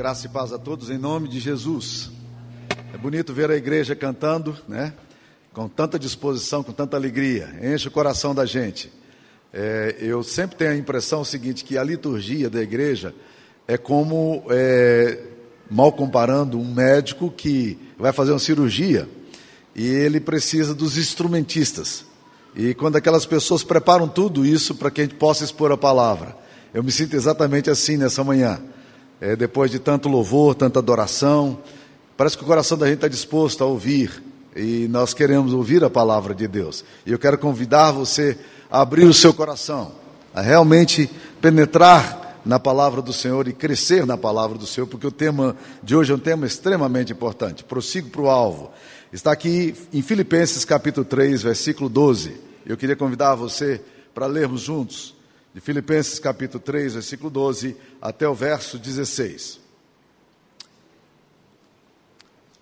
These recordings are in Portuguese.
Graça e paz a todos em nome de Jesus. É bonito ver a igreja cantando, né? Com tanta disposição, com tanta alegria, enche o coração da gente. É, eu sempre tenho a impressão seguinte que a liturgia da igreja é como, é, mal comparando, um médico que vai fazer uma cirurgia e ele precisa dos instrumentistas. E quando aquelas pessoas preparam tudo isso para que a gente possa expor a palavra, eu me sinto exatamente assim nessa manhã. É, depois de tanto louvor, tanta adoração, parece que o coração da gente está disposto a ouvir e nós queremos ouvir a palavra de Deus. E eu quero convidar você a abrir o seu coração, a realmente penetrar na palavra do Senhor e crescer na palavra do Senhor, porque o tema de hoje é um tema extremamente importante. Prossigo para o alvo. Está aqui em Filipenses capítulo 3, versículo 12. Eu queria convidar você para lermos juntos, de Filipenses capítulo 3, versículo 12, até o verso 16.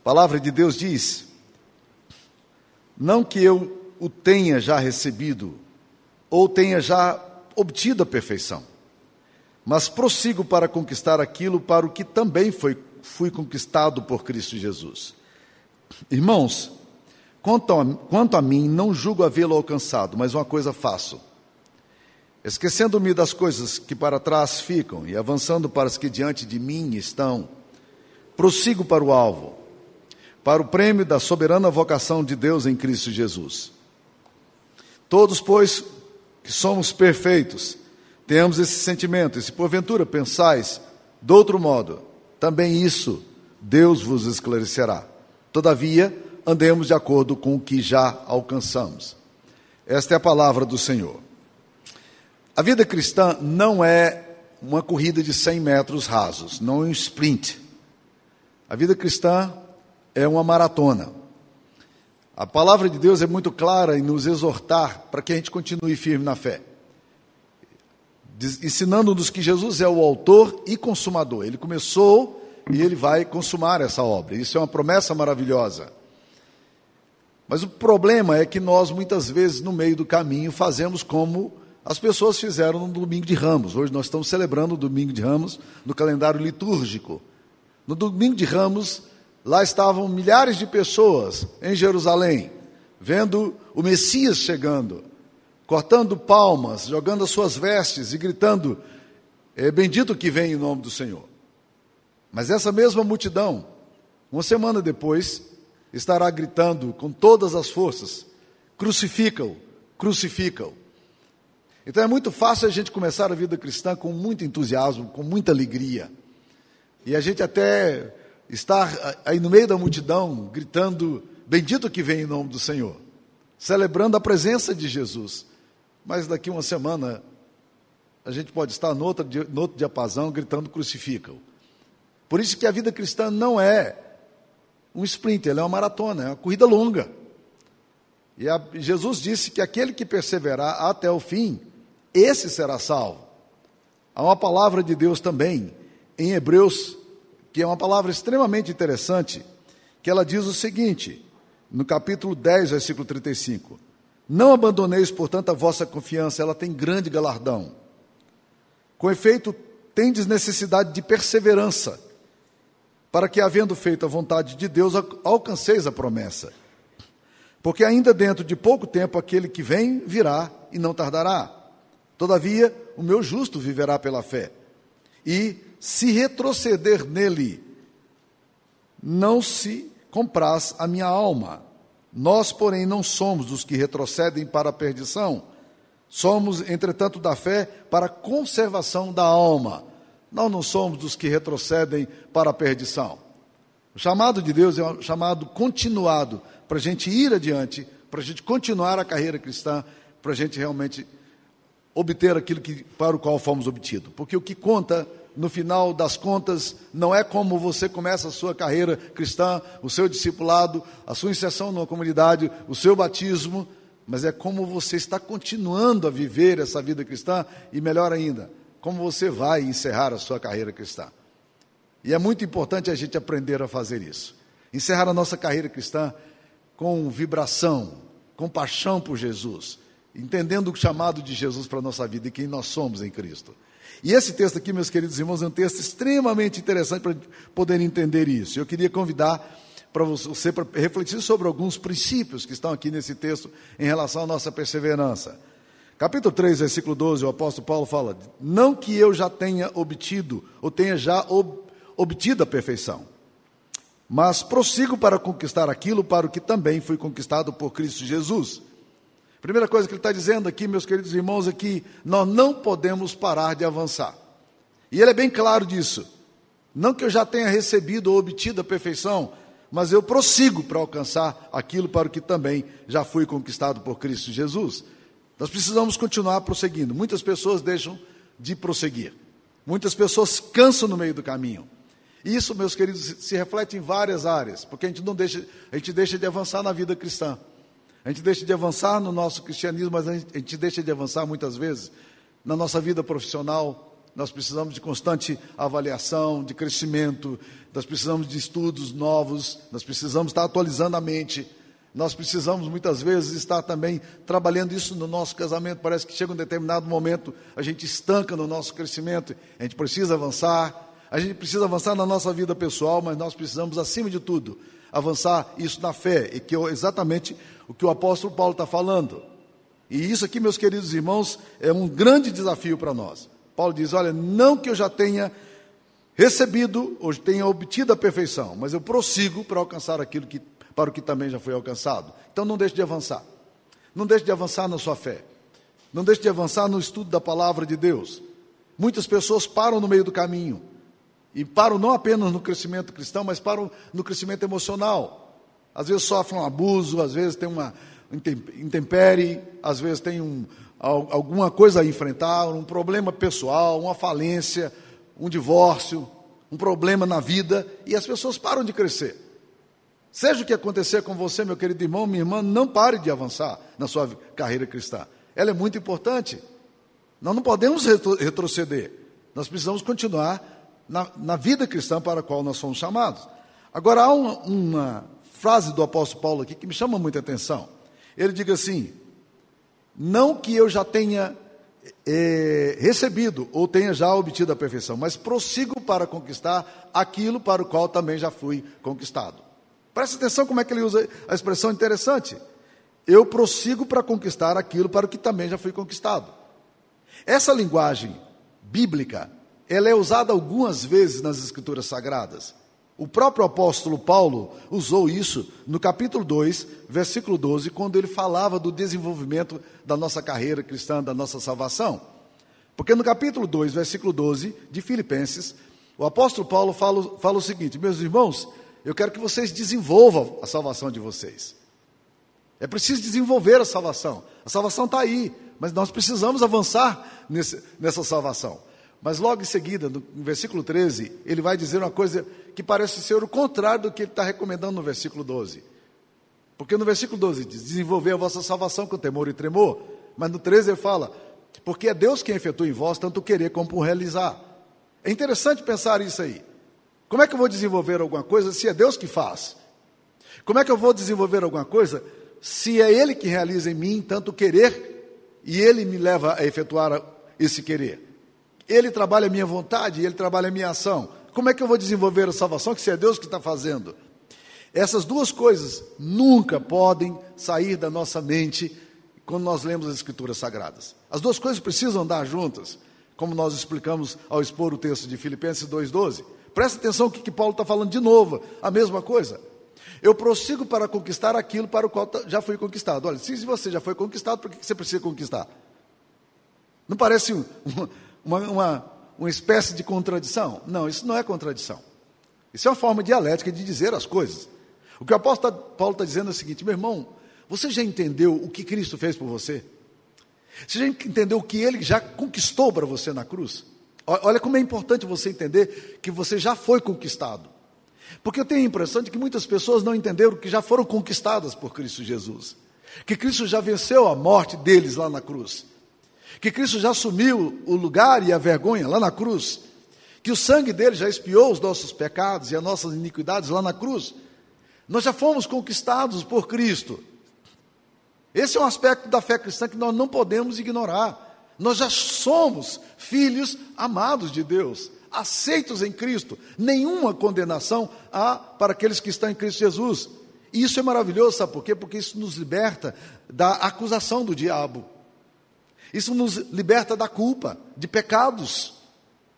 A palavra de Deus diz: Não que eu o tenha já recebido, ou tenha já obtido a perfeição, mas prossigo para conquistar aquilo para o que também foi, fui conquistado por Cristo Jesus. Irmãos, quanto a, quanto a mim, não julgo havê-lo alcançado, mas uma coisa faço. Esquecendo-me das coisas que para trás ficam e avançando para as que diante de mim estão, prossigo para o alvo, para o prêmio da soberana vocação de Deus em Cristo Jesus. Todos, pois, que somos perfeitos, tenhamos esse sentimento, e se porventura pensais de outro modo, também isso Deus vos esclarecerá. Todavia, andemos de acordo com o que já alcançamos. Esta é a palavra do Senhor. A vida cristã não é uma corrida de 100 metros rasos, não é um sprint. A vida cristã é uma maratona. A palavra de Deus é muito clara em nos exortar para que a gente continue firme na fé. Ensinando-nos que Jesus é o autor e consumador. Ele começou e ele vai consumar essa obra. Isso é uma promessa maravilhosa. Mas o problema é que nós, muitas vezes, no meio do caminho, fazemos como as pessoas fizeram no domingo de Ramos. Hoje nós estamos celebrando o domingo de Ramos no calendário litúrgico. No domingo de Ramos, lá estavam milhares de pessoas em Jerusalém, vendo o Messias chegando, cortando palmas, jogando as suas vestes e gritando: é Bendito que vem em nome do Senhor. Mas essa mesma multidão, uma semana depois, estará gritando com todas as forças: crucificam, crucificam. Então é muito fácil a gente começar a vida cristã com muito entusiasmo, com muita alegria. E a gente até estar aí no meio da multidão gritando: Bendito que vem em nome do Senhor, celebrando a presença de Jesus. Mas daqui uma semana a gente pode estar no outro, no outro diapasão gritando: Crucificam. Por isso que a vida cristã não é um sprint, ela é uma maratona, é uma corrida longa. E a, Jesus disse que aquele que perseverar até o fim, esse será salvo. Há uma palavra de Deus também em Hebreus, que é uma palavra extremamente interessante, que ela diz o seguinte, no capítulo 10, versículo 35: Não abandoneis, portanto, a vossa confiança, ela tem grande galardão. Com efeito, tendes necessidade de perseverança para que, havendo feito a vontade de Deus, alcanceis a promessa. Porque ainda dentro de pouco tempo aquele que vem virá e não tardará. Todavia, o meu justo viverá pela fé. E se retroceder nele, não se compraz a minha alma. Nós, porém, não somos dos que retrocedem para a perdição. Somos, entretanto, da fé para a conservação da alma. Nós não somos dos que retrocedem para a perdição. O chamado de Deus é um chamado continuado para a gente ir adiante, para a gente continuar a carreira cristã, para a gente realmente obter aquilo que, para o qual fomos obtidos. Porque o que conta, no final das contas, não é como você começa a sua carreira cristã, o seu discipulado, a sua inserção na comunidade, o seu batismo, mas é como você está continuando a viver essa vida cristã e, melhor ainda, como você vai encerrar a sua carreira cristã. E é muito importante a gente aprender a fazer isso. Encerrar a nossa carreira cristã com vibração, com paixão por Jesus, entendendo o chamado de Jesus para a nossa vida e quem nós somos em Cristo. E esse texto aqui, meus queridos irmãos, é um texto extremamente interessante para poder entender isso. Eu queria convidar para você para refletir sobre alguns princípios que estão aqui nesse texto em relação à nossa perseverança. Capítulo 3, versículo 12, o apóstolo Paulo fala: Não que eu já tenha obtido, ou tenha já ob, obtido a perfeição, mas prossigo para conquistar aquilo para o que também fui conquistado por Cristo Jesus. Primeira coisa que ele está dizendo aqui, meus queridos irmãos, é que nós não podemos parar de avançar. E ele é bem claro disso. Não que eu já tenha recebido ou obtido a perfeição, mas eu prossigo para alcançar aquilo para o que também já fui conquistado por Cristo Jesus. Nós precisamos continuar prosseguindo. Muitas pessoas deixam de prosseguir. Muitas pessoas cansam no meio do caminho. Isso, meus queridos, se reflete em várias áreas, porque a gente não deixa, a gente deixa de avançar na vida cristã. A gente deixa de avançar no nosso cristianismo, mas a gente, a gente deixa de avançar muitas vezes na nossa vida profissional. Nós precisamos de constante avaliação, de crescimento, nós precisamos de estudos novos, nós precisamos estar atualizando a mente. Nós precisamos muitas vezes estar também trabalhando isso no nosso casamento. Parece que chega um determinado momento, a gente estanca no nosso crescimento, a gente precisa avançar, a gente precisa avançar na nossa vida pessoal, mas nós precisamos, acima de tudo, avançar isso na fé, e que é exatamente o que o apóstolo Paulo está falando. E isso aqui, meus queridos irmãos, é um grande desafio para nós. Paulo diz: Olha, não que eu já tenha recebido ou tenha obtido a perfeição, mas eu prossigo para alcançar aquilo que, para o que também já foi alcançado. Então não deixe de avançar. Não deixe de avançar na sua fé. Não deixe de avançar no estudo da palavra de Deus. Muitas pessoas param no meio do caminho. E param não apenas no crescimento cristão, mas param no crescimento emocional. Às vezes sofrem um abuso, às vezes tem uma intempérie, às vezes tem um, alguma coisa a enfrentar, um problema pessoal, uma falência, um divórcio, um problema na vida, e as pessoas param de crescer. Seja o que acontecer com você, meu querido irmão, minha irmã, não pare de avançar na sua carreira cristã. Ela é muito importante. Nós não podemos retroceder. Nós precisamos continuar na, na vida cristã para a qual nós somos chamados. Agora, há uma, uma frase do apóstolo Paulo aqui que me chama muita atenção. Ele diz assim: Não que eu já tenha é, recebido ou tenha já obtido a perfeição, mas prossigo para conquistar aquilo para o qual também já fui conquistado. Presta atenção como é que ele usa a expressão interessante. Eu prossigo para conquistar aquilo para o que também já fui conquistado. Essa linguagem bíblica ela é usada algumas vezes nas Escrituras Sagradas. O próprio apóstolo Paulo usou isso no capítulo 2, versículo 12, quando ele falava do desenvolvimento da nossa carreira cristã, da nossa salvação. Porque no capítulo 2, versículo 12 de Filipenses, o apóstolo Paulo fala, fala o seguinte: Meus irmãos, eu quero que vocês desenvolvam a salvação de vocês. É preciso desenvolver a salvação. A salvação está aí, mas nós precisamos avançar nesse, nessa salvação. Mas logo em seguida, no versículo 13, ele vai dizer uma coisa que parece ser o contrário do que ele está recomendando no versículo 12. Porque no versículo 12 diz: desenvolver a vossa salvação com temor e tremor. Mas no 13 ele fala: porque é Deus quem efetua em vós tanto querer como por realizar. É interessante pensar isso aí. Como é que eu vou desenvolver alguma coisa se é Deus que faz? Como é que eu vou desenvolver alguma coisa se é Ele que realiza em mim tanto querer e Ele me leva a efetuar esse querer? Ele trabalha a minha vontade, ele trabalha a minha ação. Como é que eu vou desenvolver a salvação que se é Deus que está fazendo? Essas duas coisas nunca podem sair da nossa mente quando nós lemos as Escrituras Sagradas. As duas coisas precisam andar juntas, como nós explicamos ao expor o texto de Filipenses 2,12. Presta atenção o que, que Paulo está falando de novo, a mesma coisa. Eu prossigo para conquistar aquilo para o qual já fui conquistado. Olha, se você já foi conquistado, por que você precisa conquistar? Não parece um, uma, uma, uma espécie de contradição? Não, isso não é contradição. Isso é uma forma dialética de dizer as coisas. O que o apóstolo Paulo está dizendo é o seguinte: meu irmão, você já entendeu o que Cristo fez por você? Você já entendeu o que ele já conquistou para você na cruz? Olha como é importante você entender que você já foi conquistado. Porque eu tenho a impressão de que muitas pessoas não entenderam que já foram conquistadas por Cristo Jesus. Que Cristo já venceu a morte deles lá na cruz que Cristo já assumiu o lugar e a vergonha lá na cruz, que o sangue dele já expiou os nossos pecados e as nossas iniquidades lá na cruz. Nós já fomos conquistados por Cristo. Esse é um aspecto da fé cristã que nós não podemos ignorar. Nós já somos filhos amados de Deus, aceitos em Cristo. Nenhuma condenação há para aqueles que estão em Cristo Jesus. E isso é maravilhoso, sabe por quê? Porque isso nos liberta da acusação do diabo. Isso nos liberta da culpa, de pecados,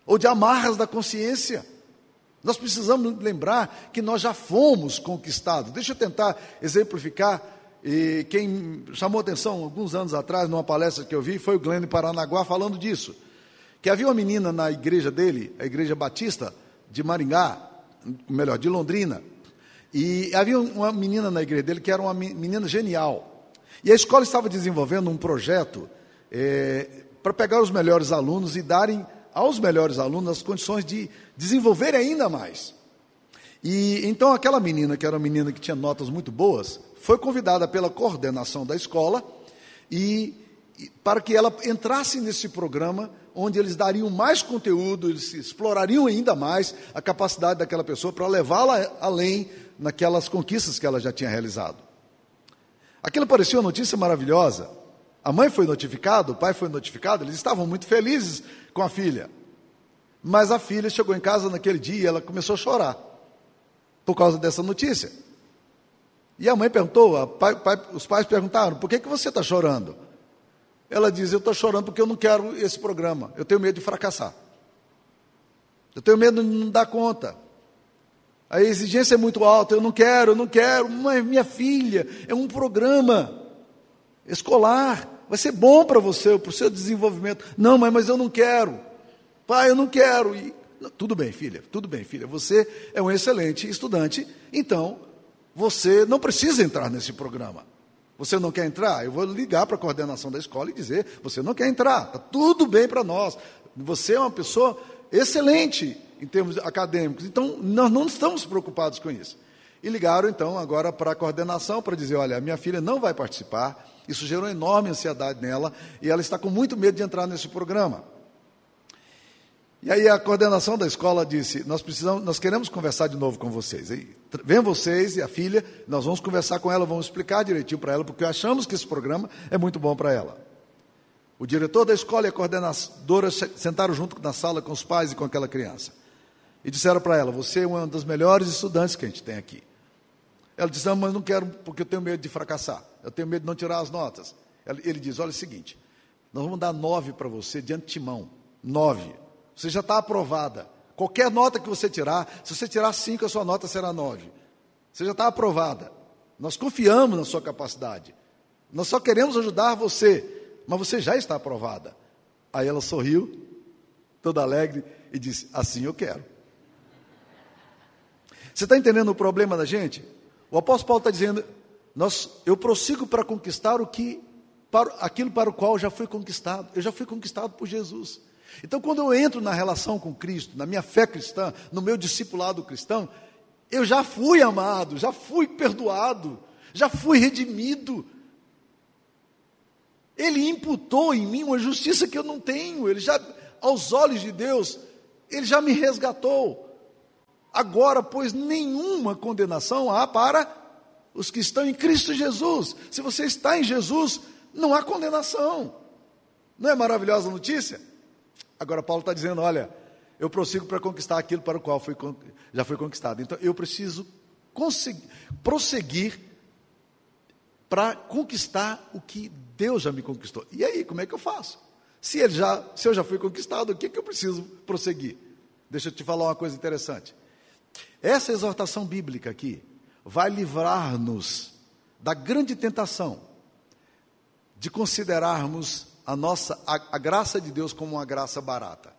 ou de amarras da consciência. Nós precisamos lembrar que nós já fomos conquistados. Deixa eu tentar exemplificar. E quem chamou atenção alguns anos atrás, numa palestra que eu vi, foi o Glenn Paranaguá falando disso. Que havia uma menina na igreja dele, a igreja batista de Maringá, melhor, de Londrina. E havia uma menina na igreja dele que era uma menina genial. E a escola estava desenvolvendo um projeto é, para pegar os melhores alunos e darem aos melhores alunos as condições de desenvolver ainda mais. E então aquela menina, que era uma menina que tinha notas muito boas, foi convidada pela coordenação da escola e, e para que ela entrasse nesse programa onde eles dariam mais conteúdo, eles explorariam ainda mais a capacidade daquela pessoa para levá-la além naquelas conquistas que ela já tinha realizado. Aquilo parecia uma notícia maravilhosa. A mãe foi notificada, o pai foi notificado, eles estavam muito felizes com a filha. Mas a filha chegou em casa naquele dia e ela começou a chorar por causa dessa notícia. E a mãe perguntou, a pai, pai, os pais perguntaram: por que, que você está chorando? Ela diz: eu estou chorando porque eu não quero esse programa, eu tenho medo de fracassar. Eu tenho medo de não dar conta. A exigência é muito alta, eu não quero, eu não quero. Mãe, minha filha, é um programa escolar, vai ser bom para você, para o seu desenvolvimento. Não, mãe, mas eu não quero. Pai, eu não quero. E, tudo bem, filha, tudo bem, filha. Você é um excelente estudante, então você não precisa entrar nesse programa. Você não quer entrar? Eu vou ligar para a coordenação da escola e dizer: você não quer entrar, está tudo bem para nós. Você é uma pessoa excelente em termos acadêmicos, então nós não estamos preocupados com isso. E ligaram então agora para a coordenação para dizer: olha, minha filha não vai participar, isso gerou enorme ansiedade nela e ela está com muito medo de entrar nesse programa. E aí a coordenação da escola disse: nós precisamos, nós queremos conversar de novo com vocês. Vem vocês e a filha, nós vamos conversar com ela, vamos explicar direitinho para ela, porque achamos que esse programa é muito bom para ela. O diretor da escola e a coordenadora sentaram junto na sala com os pais e com aquela criança. E disseram para ela: Você é uma das melhores estudantes que a gente tem aqui. Ela disse: mas não quero porque eu tenho medo de fracassar. Eu tenho medo de não tirar as notas. Ele diz: Olha é o seguinte, nós vamos dar nove para você de antemão. Nove. Você já está aprovada. Qualquer nota que você tirar, se você tirar cinco, a sua nota será nove. Você já está aprovada. Nós confiamos na sua capacidade. Nós só queremos ajudar você, mas você já está aprovada. Aí ela sorriu, toda alegre, e disse: Assim eu quero. Você está entendendo o problema da gente? O apóstolo Paulo está dizendo: nós, eu prossigo para conquistar o que, para, aquilo para o qual já fui conquistado. Eu já fui conquistado por Jesus. Então, quando eu entro na relação com Cristo, na minha fé cristã, no meu discipulado cristão, eu já fui amado, já fui perdoado, já fui redimido. Ele imputou em mim uma justiça que eu não tenho, ele já, aos olhos de Deus, ele já me resgatou. Agora, pois, nenhuma condenação há para os que estão em Cristo Jesus. Se você está em Jesus, não há condenação. Não é maravilhosa a notícia? Agora Paulo está dizendo: olha, eu prossigo para conquistar aquilo para o qual fui, já foi conquistado. Então eu preciso prosseguir para conquistar o que Deus já me conquistou. E aí, como é que eu faço? Se, ele já, se eu já fui conquistado, o que, é que eu preciso prosseguir? Deixa eu te falar uma coisa interessante. Essa exortação bíblica aqui vai livrar-nos da grande tentação de considerarmos a nossa a, a graça de Deus como uma graça barata.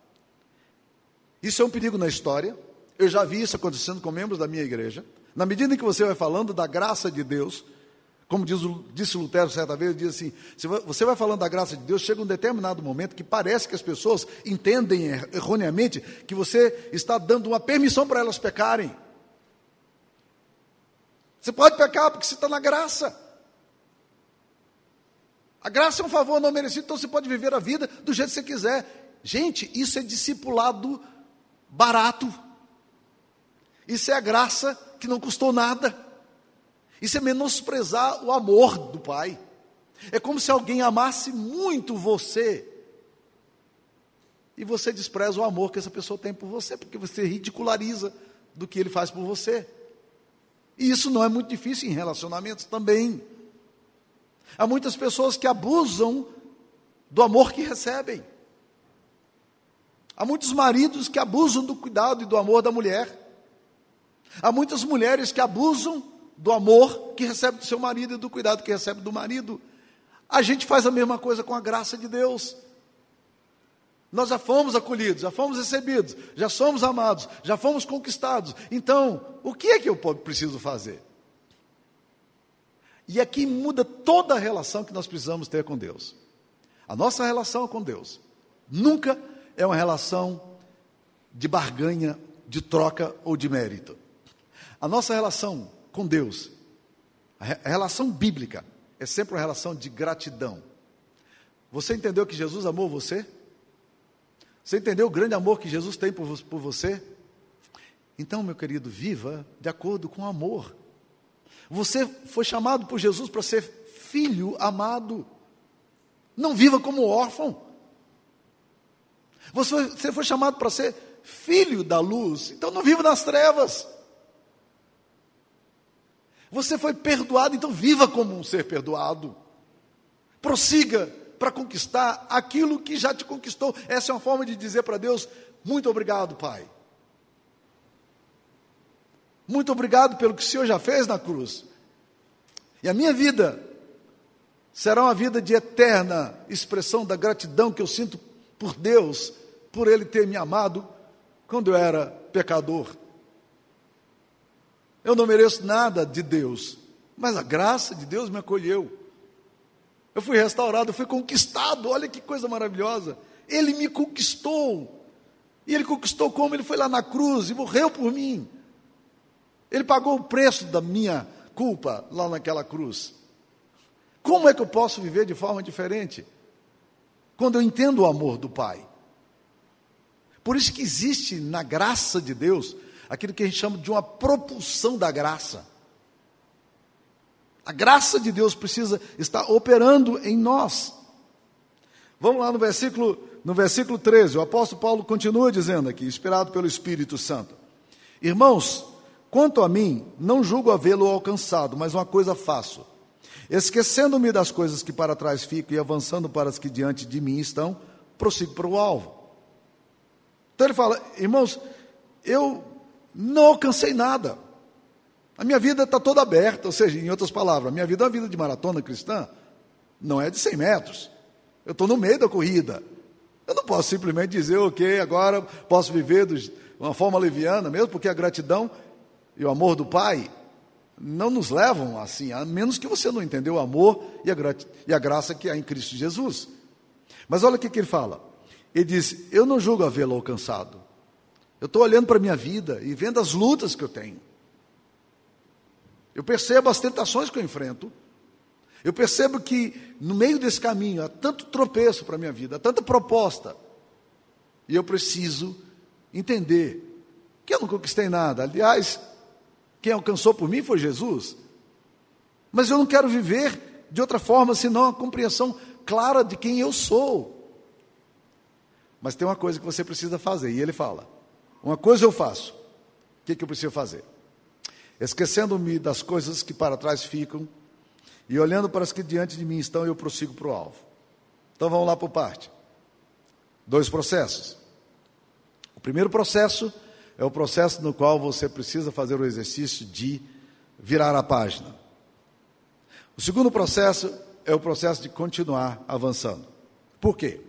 Isso é um perigo na história. Eu já vi isso acontecendo com membros da minha igreja. Na medida em que você vai falando da graça de Deus, como diz, disse Lutero certa vez, diz assim: se você vai falando da graça de Deus, chega um determinado momento que parece que as pessoas entendem er, erroneamente que você está dando uma permissão para elas pecarem. Você pode pecar porque você está na graça. A graça é um favor não merecido, então você pode viver a vida do jeito que você quiser. Gente, isso é discipulado barato. Isso é a graça que não custou nada. Isso é menosprezar o amor do Pai. É como se alguém amasse muito você e você despreza o amor que essa pessoa tem por você, porque você ridiculariza do que ele faz por você. E isso não é muito difícil em relacionamentos também. Há muitas pessoas que abusam do amor que recebem. Há muitos maridos que abusam do cuidado e do amor da mulher. Há muitas mulheres que abusam do amor que recebe do seu marido e do cuidado que recebe do marido. A gente faz a mesma coisa com a graça de Deus. Nós já fomos acolhidos, já fomos recebidos, já somos amados, já fomos conquistados. Então, o que é que eu preciso fazer? E aqui muda toda a relação que nós precisamos ter com Deus. A nossa relação com Deus nunca é uma relação de barganha, de troca ou de mérito. A nossa relação com Deus, a relação bíblica, é sempre uma relação de gratidão. Você entendeu que Jesus amou você? Você entendeu o grande amor que Jesus tem por, por você? Então, meu querido, viva de acordo com o amor. Você foi chamado por Jesus para ser filho amado. Não viva como órfão. Você foi chamado para ser filho da luz. Então não viva nas trevas. Você foi perdoado, então viva como um ser perdoado. Prossiga para conquistar aquilo que já te conquistou. Essa é uma forma de dizer para Deus: muito obrigado, Pai. Muito obrigado pelo que o Senhor já fez na cruz. E a minha vida será uma vida de eterna expressão da gratidão que eu sinto por Deus, por Ele ter me amado quando eu era pecador. Eu não mereço nada de Deus, mas a graça de Deus me acolheu. Eu fui restaurado, eu fui conquistado, olha que coisa maravilhosa. Ele me conquistou. E ele conquistou como? Ele foi lá na cruz e morreu por mim. Ele pagou o preço da minha culpa lá naquela cruz. Como é que eu posso viver de forma diferente? Quando eu entendo o amor do Pai. Por isso que existe na graça de Deus aquilo que a gente chama de uma propulsão da graça. A graça de Deus precisa estar operando em nós. Vamos lá no versículo, no versículo 13, o apóstolo Paulo continua dizendo aqui, inspirado pelo Espírito Santo: Irmãos, quanto a mim, não julgo havê-lo alcançado, mas uma coisa faço. Esquecendo-me das coisas que para trás ficam e avançando para as que diante de mim estão, prossigo para o alvo. Então ele fala, irmãos, eu não alcancei nada. A minha vida está toda aberta, ou seja, em outras palavras, a minha vida é uma vida de maratona cristã, não é de 100 metros. Eu estou no meio da corrida. Eu não posso simplesmente dizer, ok, agora posso viver de uma forma leviana, mesmo porque a gratidão e o amor do Pai não nos levam assim, a menos que você não entendeu o amor e a, e a graça que há em Cristo Jesus. Mas olha o que, que ele fala. Ele diz: Eu não julgo havê-lo alcançado, eu estou olhando para a minha vida e vendo as lutas que eu tenho. Eu percebo as tentações que eu enfrento. Eu percebo que no meio desse caminho há tanto tropeço para a minha vida, há tanta proposta. E eu preciso entender que eu não conquistei nada. Aliás, quem alcançou por mim foi Jesus. Mas eu não quero viver de outra forma senão a compreensão clara de quem eu sou. Mas tem uma coisa que você precisa fazer, e ele fala: uma coisa eu faço. O que, que eu preciso fazer? Esquecendo-me das coisas que para trás ficam e olhando para as que diante de mim estão, eu prossigo para o alvo. Então vamos lá por parte. Dois processos. O primeiro processo é o processo no qual você precisa fazer o exercício de virar a página. O segundo processo é o processo de continuar avançando. Por quê?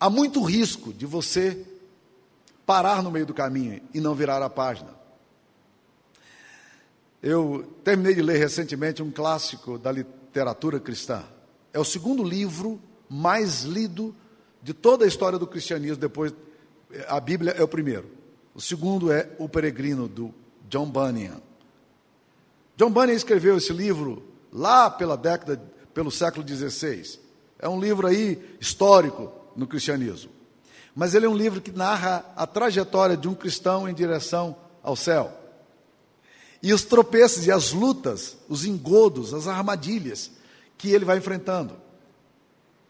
Há muito risco de você parar no meio do caminho e não virar a página. Eu terminei de ler recentemente um clássico da literatura cristã. É o segundo livro mais lido de toda a história do cristianismo, depois a Bíblia é o primeiro. O segundo é O Peregrino, do John Bunyan. John Bunyan escreveu esse livro lá pela década, pelo século XVI. É um livro aí histórico no cristianismo mas ele é um livro que narra a trajetória de um cristão em direção ao céu. E os tropeços e as lutas, os engodos, as armadilhas que ele vai enfrentando.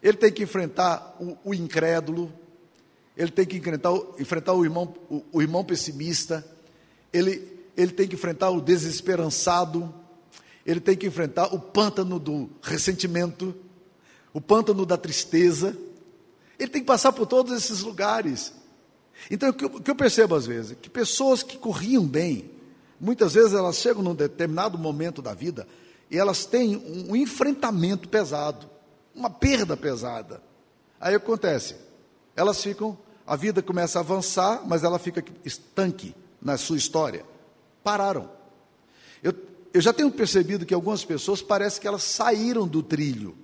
Ele tem que enfrentar o, o incrédulo, ele tem que enfrentar, enfrentar o, irmão, o, o irmão pessimista, ele, ele tem que enfrentar o desesperançado, ele tem que enfrentar o pântano do ressentimento, o pântano da tristeza, ele tem que passar por todos esses lugares. Então, o que, eu, percebo às vezes? Que pessoas que corriam bem, muitas vezes elas chegam num determinado momento da vida e elas têm um, enfrentamento pesado, uma perda pesada. Aí acontece, elas ficam, a vida começa a avançar, mas ela fica estanque na sua história. Pararam. Eu, eu já tenho percebido que algumas pessoas parece que elas saíram do trilho.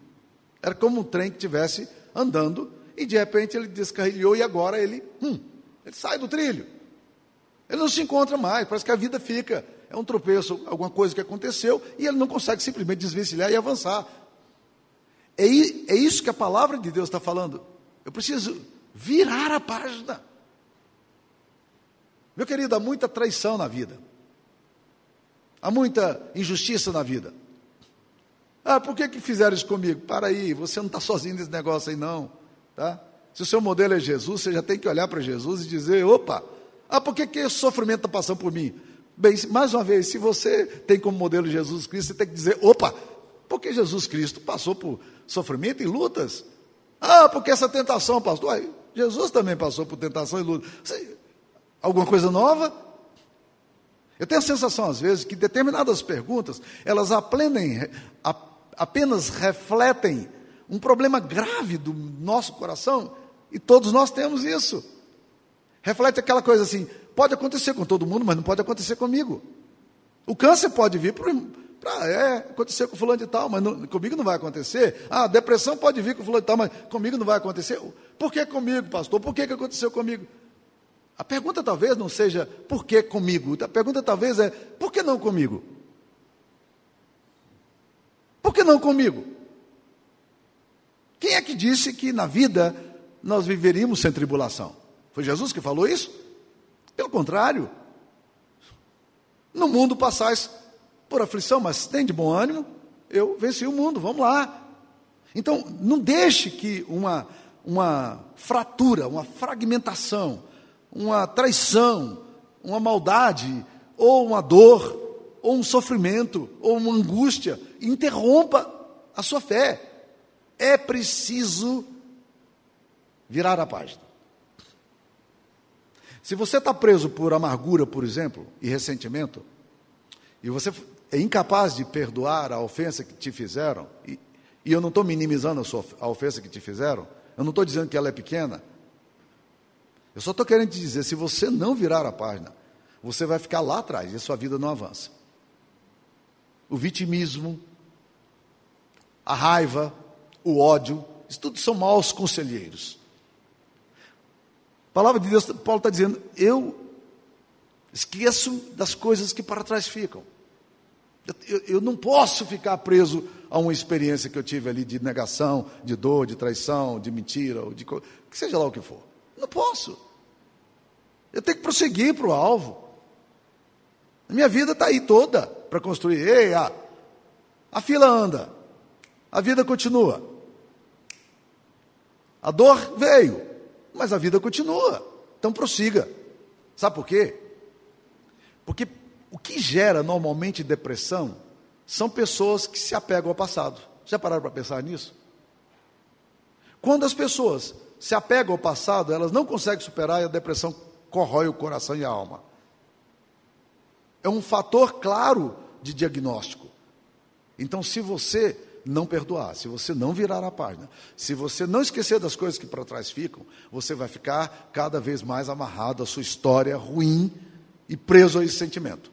Era como um trem que estivesse andando e de repente ele descarrilhou e agora ele, hum, ele sai do trilho. Ele não se encontra mais, parece que a vida fica, é um tropeço, alguma coisa que aconteceu e ele não consegue simplesmente desvencilhar e avançar. É, é isso que a palavra de Deus está falando. Eu preciso virar a página. Meu querido, há muita traição na vida. Há muita injustiça na vida. Ah, por que, que fizeram isso comigo? Para aí, você não está sozinho nesse negócio aí, não. Tá? Se o seu modelo é Jesus, você já tem que olhar para Jesus e dizer: opa, ah, por que, que esse sofrimento está passando por mim? Bem, mais uma vez, se você tem como modelo Jesus Cristo, você tem que dizer: opa, porque Jesus Cristo passou por sofrimento e lutas? Ah, porque essa tentação, pastor, aí, Jesus também passou por tentação e luta. Alguma coisa nova? Eu tenho a sensação, às vezes, que determinadas perguntas, elas apenas refletem um problema grave do nosso coração, e todos nós temos isso. Reflete aquela coisa assim: pode acontecer com todo mundo, mas não pode acontecer comigo. O câncer pode vir para. É, acontecer com fulano de tal, mas não, comigo não vai acontecer. Ah, a depressão pode vir com fulano de tal, mas comigo não vai acontecer. Por que comigo, pastor? Por que, que aconteceu comigo? A pergunta talvez não seja por que comigo. A pergunta talvez é por que não comigo? Por que não comigo? Quem é que disse que na vida nós viveríamos sem tribulação? Foi Jesus que falou isso? Pelo contrário. No mundo passais por aflição, mas tem de bom ânimo, eu venci o mundo, vamos lá. Então, não deixe que uma, uma fratura, uma fragmentação, uma traição, uma maldade, ou uma dor, ou um sofrimento, ou uma angústia interrompa a sua fé é preciso virar a página. Se você está preso por amargura, por exemplo, e ressentimento, e você é incapaz de perdoar a ofensa que te fizeram, e, e eu não estou minimizando a, sua, a ofensa que te fizeram, eu não estou dizendo que ela é pequena, eu só estou querendo te dizer: se você não virar a página, você vai ficar lá atrás e a sua vida não avança. O vitimismo, a raiva, o ódio, isso tudo são maus conselheiros. A palavra de Deus, Paulo está dizendo: eu esqueço das coisas que para trás ficam. Eu, eu, não posso ficar preso a uma experiência que eu tive ali de negação, de dor, de traição, de mentira, ou de que seja lá o que for. Não posso. Eu tenho que prosseguir para o alvo. A minha vida está aí toda para construir. Ei, a, a fila anda, a vida continua. A dor veio, mas a vida continua. Então prossiga. Sabe por quê? Porque o que gera normalmente depressão são pessoas que se apegam ao passado. Já pararam para pensar nisso? Quando as pessoas se apegam ao passado, elas não conseguem superar e a depressão corrói o coração e a alma. É um fator claro de diagnóstico. Então, se você não perdoar, se você não virar a página, se você não esquecer das coisas que para trás ficam, você vai ficar cada vez mais amarrado à sua história ruim e preso a esse sentimento.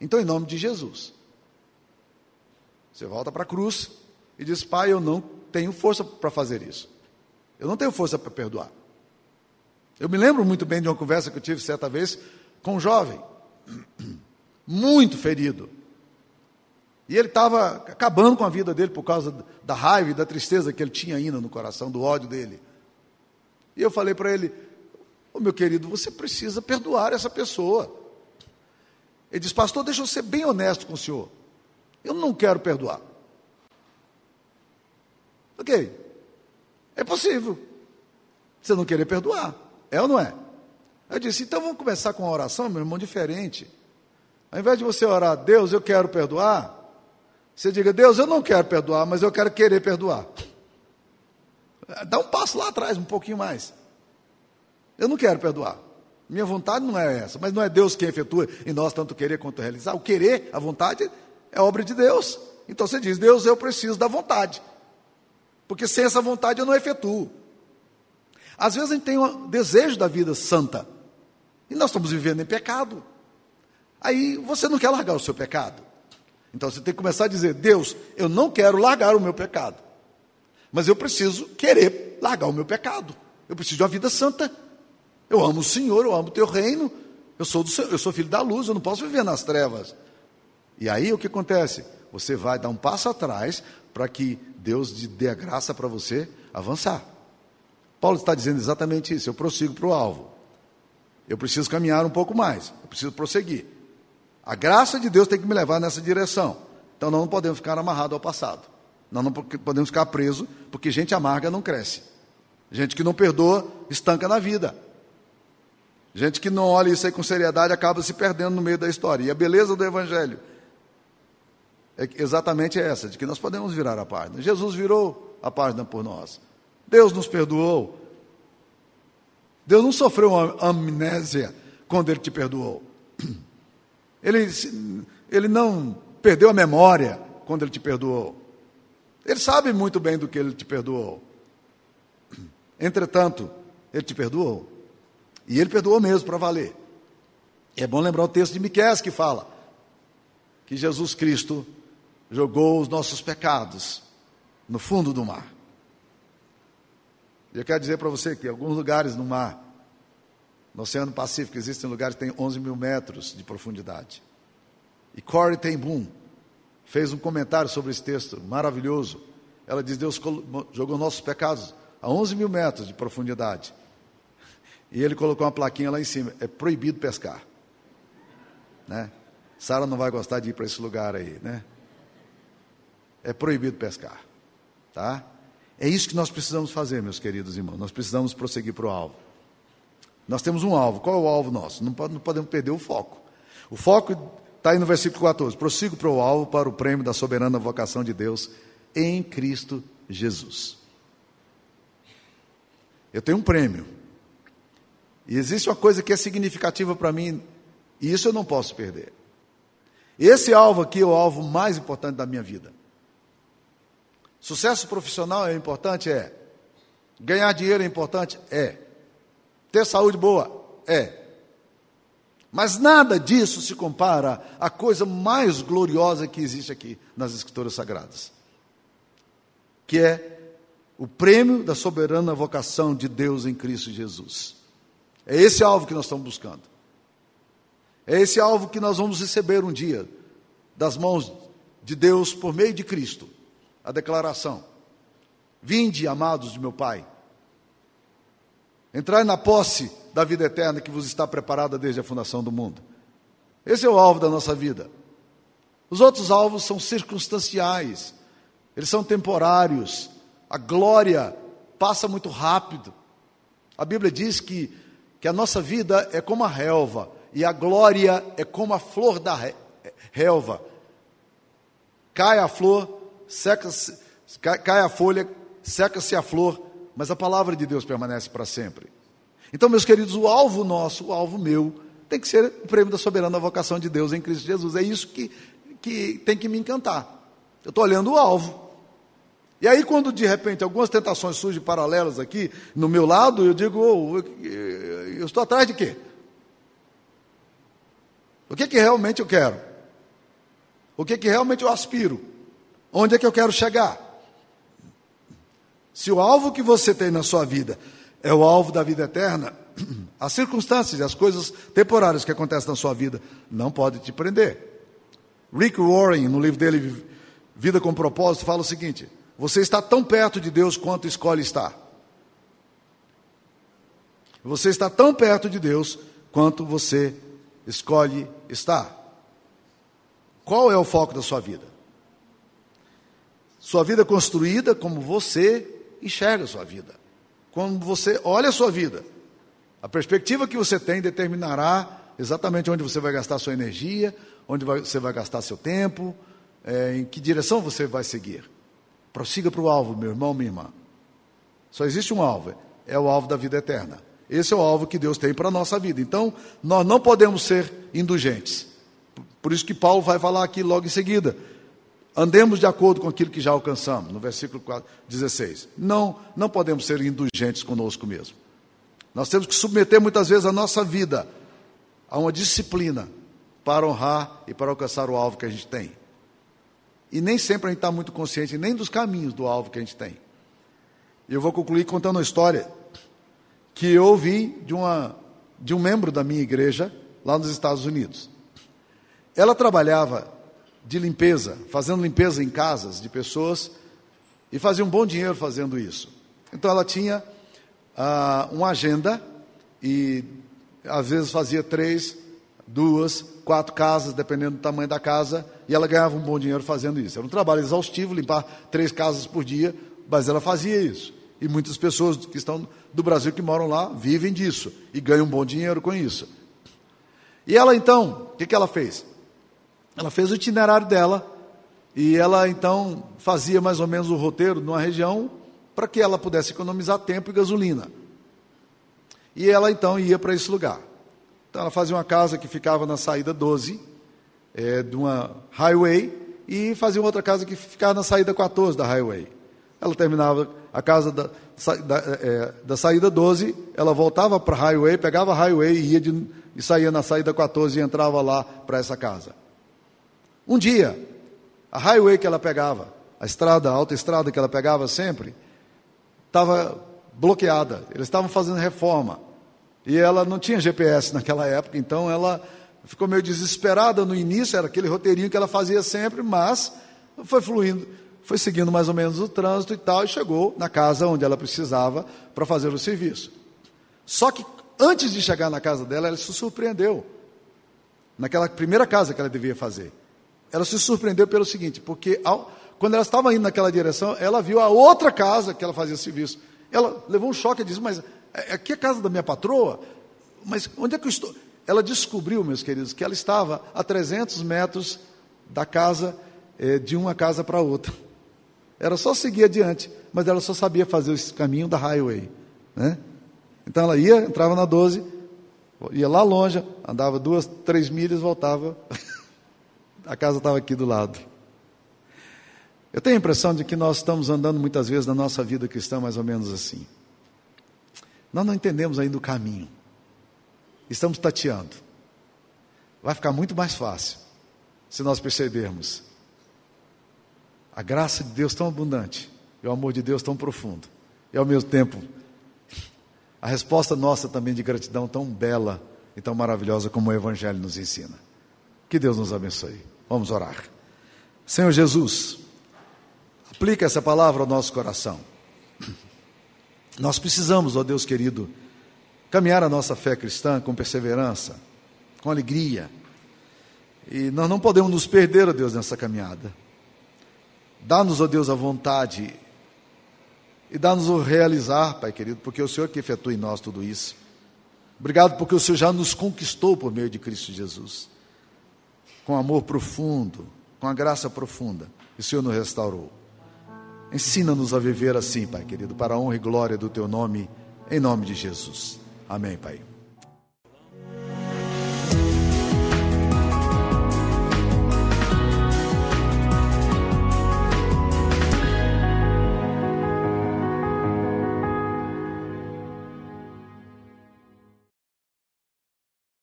Então, em nome de Jesus, você volta para a cruz e diz: Pai, eu não tenho força para fazer isso. Eu não tenho força para perdoar. Eu me lembro muito bem de uma conversa que eu tive certa vez com um jovem, muito ferido e ele estava acabando com a vida dele por causa da raiva e da tristeza que ele tinha ainda no coração, do ódio dele. E eu falei para ele: oh, meu querido, você precisa perdoar essa pessoa. Ele disse: Pastor, deixa eu ser bem honesto com o senhor. Eu não quero perdoar. Ok, é possível. Você não querer perdoar. É ou não é? Eu disse, então vamos começar com uma oração, meu irmão, diferente. Ao invés de você orar, Deus, eu quero perdoar, você diga, Deus, eu não quero perdoar, mas eu quero querer perdoar. Dá um passo lá atrás, um pouquinho mais. Eu não quero perdoar. Minha vontade não é essa, mas não é Deus quem efetua em nós tanto querer quanto realizar. O querer, a vontade, é obra de Deus. Então você diz, Deus, eu preciso da vontade. Porque sem essa vontade eu não efetuo. Às vezes a gente tem um desejo da vida santa. E nós estamos vivendo em pecado. Aí você não quer largar o seu pecado. Então você tem que começar a dizer: Deus, eu não quero largar o meu pecado. Mas eu preciso querer largar o meu pecado. Eu preciso de uma vida santa. Eu amo o Senhor, eu amo o teu reino. Eu sou, do, eu sou filho da luz, eu não posso viver nas trevas. E aí o que acontece? Você vai dar um passo atrás para que Deus dê a graça para você avançar. Paulo está dizendo exatamente isso. Eu prossigo para o alvo. Eu preciso caminhar um pouco mais. Eu preciso prosseguir. A graça de Deus tem que me levar nessa direção. Então nós não podemos ficar amarrados ao passado. Nós não podemos ficar presos, porque gente amarga não cresce. Gente que não perdoa, estanca na vida. Gente que não olha isso aí com seriedade acaba se perdendo no meio da história. E a beleza do Evangelho é exatamente essa, de que nós podemos virar a página. Jesus virou a página por nós. Deus nos perdoou. Deus não sofreu uma amnésia quando Ele te perdoou. Ele, ele não perdeu a memória quando Ele te perdoou. Ele sabe muito bem do que Ele te perdoou. Entretanto, Ele te perdoou. E Ele perdoou mesmo para valer. E é bom lembrar o texto de Miqués que fala que Jesus Cristo jogou os nossos pecados no fundo do mar. E eu quero dizer para você que alguns lugares no mar, no Oceano Pacífico, existem lugares que têm 11 mil metros de profundidade. E Corey Ten Boom fez um comentário sobre esse texto maravilhoso. Ela diz: Deus jogou nossos pecados a 11 mil metros de profundidade. E ele colocou uma plaquinha lá em cima: é proibido pescar. Né? Sara não vai gostar de ir para esse lugar aí, né? É proibido pescar, tá? É isso que nós precisamos fazer, meus queridos irmãos. Nós precisamos prosseguir para o alvo. Nós temos um alvo. Qual é o alvo nosso? Não, não podemos perder o foco. O foco está aí no versículo 14. Prossigo para o alvo, para o prêmio da soberana vocação de Deus em Cristo Jesus. Eu tenho um prêmio. E existe uma coisa que é significativa para mim, e isso eu não posso perder. Esse alvo aqui é o alvo mais importante da minha vida. Sucesso profissional é importante? É. Ganhar dinheiro é importante? É. Ter saúde boa? É. Mas nada disso se compara à coisa mais gloriosa que existe aqui nas Escrituras Sagradas, que é o prêmio da soberana vocação de Deus em Cristo Jesus. É esse alvo que nós estamos buscando. É esse alvo que nós vamos receber um dia das mãos de Deus por meio de Cristo. A declaração: Vinde, amados de meu Pai, entrai na posse da vida eterna que vos está preparada desde a fundação do mundo. Esse é o alvo da nossa vida. Os outros alvos são circunstanciais, eles são temporários. A glória passa muito rápido. A Bíblia diz que, que a nossa vida é como a relva, e a glória é como a flor da relva. Cai a flor, seca cai, cai a folha, seca-se a flor, mas a palavra de Deus permanece para sempre. Então, meus queridos, o alvo nosso, o alvo meu, tem que ser o prêmio da soberana vocação de Deus em Cristo Jesus. É isso que, que tem que me encantar. Eu estou olhando o alvo. E aí, quando de repente algumas tentações surgem paralelas aqui no meu lado, eu digo: oh, eu, eu estou atrás de quê? O que, que realmente eu quero? O que, que realmente eu aspiro? Onde é que eu quero chegar? Se o alvo que você tem na sua vida é o alvo da vida eterna, as circunstâncias e as coisas temporárias que acontecem na sua vida não podem te prender. Rick Warren, no livro dele Vida com Propósito, fala o seguinte: você está tão perto de Deus quanto escolhe estar. Você está tão perto de Deus quanto você escolhe estar. Qual é o foco da sua vida? Sua vida construída como você enxerga a sua vida. Quando você olha a sua vida, A perspectiva que você tem determinará exatamente onde você vai gastar sua energia, onde você vai gastar seu tempo, é, em que direção você vai seguir. Prossiga para o alvo, meu irmão, minha irmã. Só existe um alvo, é o alvo da vida eterna. Esse é o alvo que Deus tem para a nossa vida. Então, nós não podemos ser indulgentes. Por isso que Paulo vai falar aqui logo em seguida. Andemos de acordo com aquilo que já alcançamos, no versículo 16. Não, não podemos ser indulgentes conosco mesmo. Nós temos que submeter muitas vezes a nossa vida a uma disciplina para honrar e para alcançar o alvo que a gente tem. E nem sempre a gente está muito consciente nem dos caminhos do alvo que a gente tem. E eu vou concluir contando uma história que eu ouvi de, uma, de um membro da minha igreja lá nos Estados Unidos. Ela trabalhava de limpeza, fazendo limpeza em casas de pessoas e fazia um bom dinheiro fazendo isso. Então ela tinha ah, uma agenda e às vezes fazia três, duas, quatro casas, dependendo do tamanho da casa, e ela ganhava um bom dinheiro fazendo isso. Era um trabalho exaustivo, limpar três casas por dia, mas ela fazia isso. E muitas pessoas que estão do Brasil que moram lá vivem disso e ganham um bom dinheiro com isso. E ela então, o que, que ela fez? Ela fez o itinerário dela e ela então fazia mais ou menos o roteiro numa região para que ela pudesse economizar tempo e gasolina. E ela então ia para esse lugar. Então ela fazia uma casa que ficava na saída 12 é, de uma highway e fazia outra casa que ficava na saída 14 da highway. Ela terminava a casa da, da, é, da saída 12, ela voltava para a highway, pegava a highway e, ia de, e saía na saída 14 e entrava lá para essa casa. Um dia, a highway que ela pegava, a estrada, a autoestrada que ela pegava sempre, estava bloqueada. Eles estavam fazendo reforma. E ela não tinha GPS naquela época, então ela ficou meio desesperada no início, era aquele roteirinho que ela fazia sempre, mas foi fluindo, foi seguindo mais ou menos o trânsito e tal, e chegou na casa onde ela precisava para fazer o serviço. Só que antes de chegar na casa dela, ela se surpreendeu. Naquela primeira casa que ela devia fazer. Ela se surpreendeu pelo seguinte, porque ao, quando ela estava indo naquela direção, ela viu a outra casa que ela fazia serviço. Ela levou um choque e disse: Mas é, aqui é a casa da minha patroa? Mas onde é que eu estou? Ela descobriu, meus queridos, que ela estava a 300 metros da casa, eh, de uma casa para outra. Era só seguir adiante, mas ela só sabia fazer esse caminho da highway. Né? Então ela ia, entrava na 12, ia lá longe, andava duas, três milhas, voltava. a casa estava aqui do lado. Eu tenho a impressão de que nós estamos andando muitas vezes na nossa vida cristã mais ou menos assim. Nós não entendemos ainda o caminho. Estamos tateando. Vai ficar muito mais fácil se nós percebermos a graça de Deus tão abundante e o amor de Deus tão profundo. E ao mesmo tempo, a resposta nossa também de gratidão tão bela e tão maravilhosa como o Evangelho nos ensina. Que Deus nos abençoe. Vamos orar. Senhor Jesus, Aplica essa palavra ao nosso coração. Nós precisamos, ó Deus querido, caminhar a nossa fé cristã com perseverança, com alegria. E nós não podemos nos perder, ó Deus, nessa caminhada. Dá-nos, ó Deus, a vontade e dá-nos o realizar, Pai querido, porque é o Senhor que efetua em nós tudo isso. Obrigado porque o Senhor já nos conquistou por meio de Cristo Jesus. Com amor profundo, com a graça profunda, o Senhor nos restaurou. Ensina-nos a viver assim, Pai querido, para a honra e glória do Teu nome, em nome de Jesus. Amém, Pai.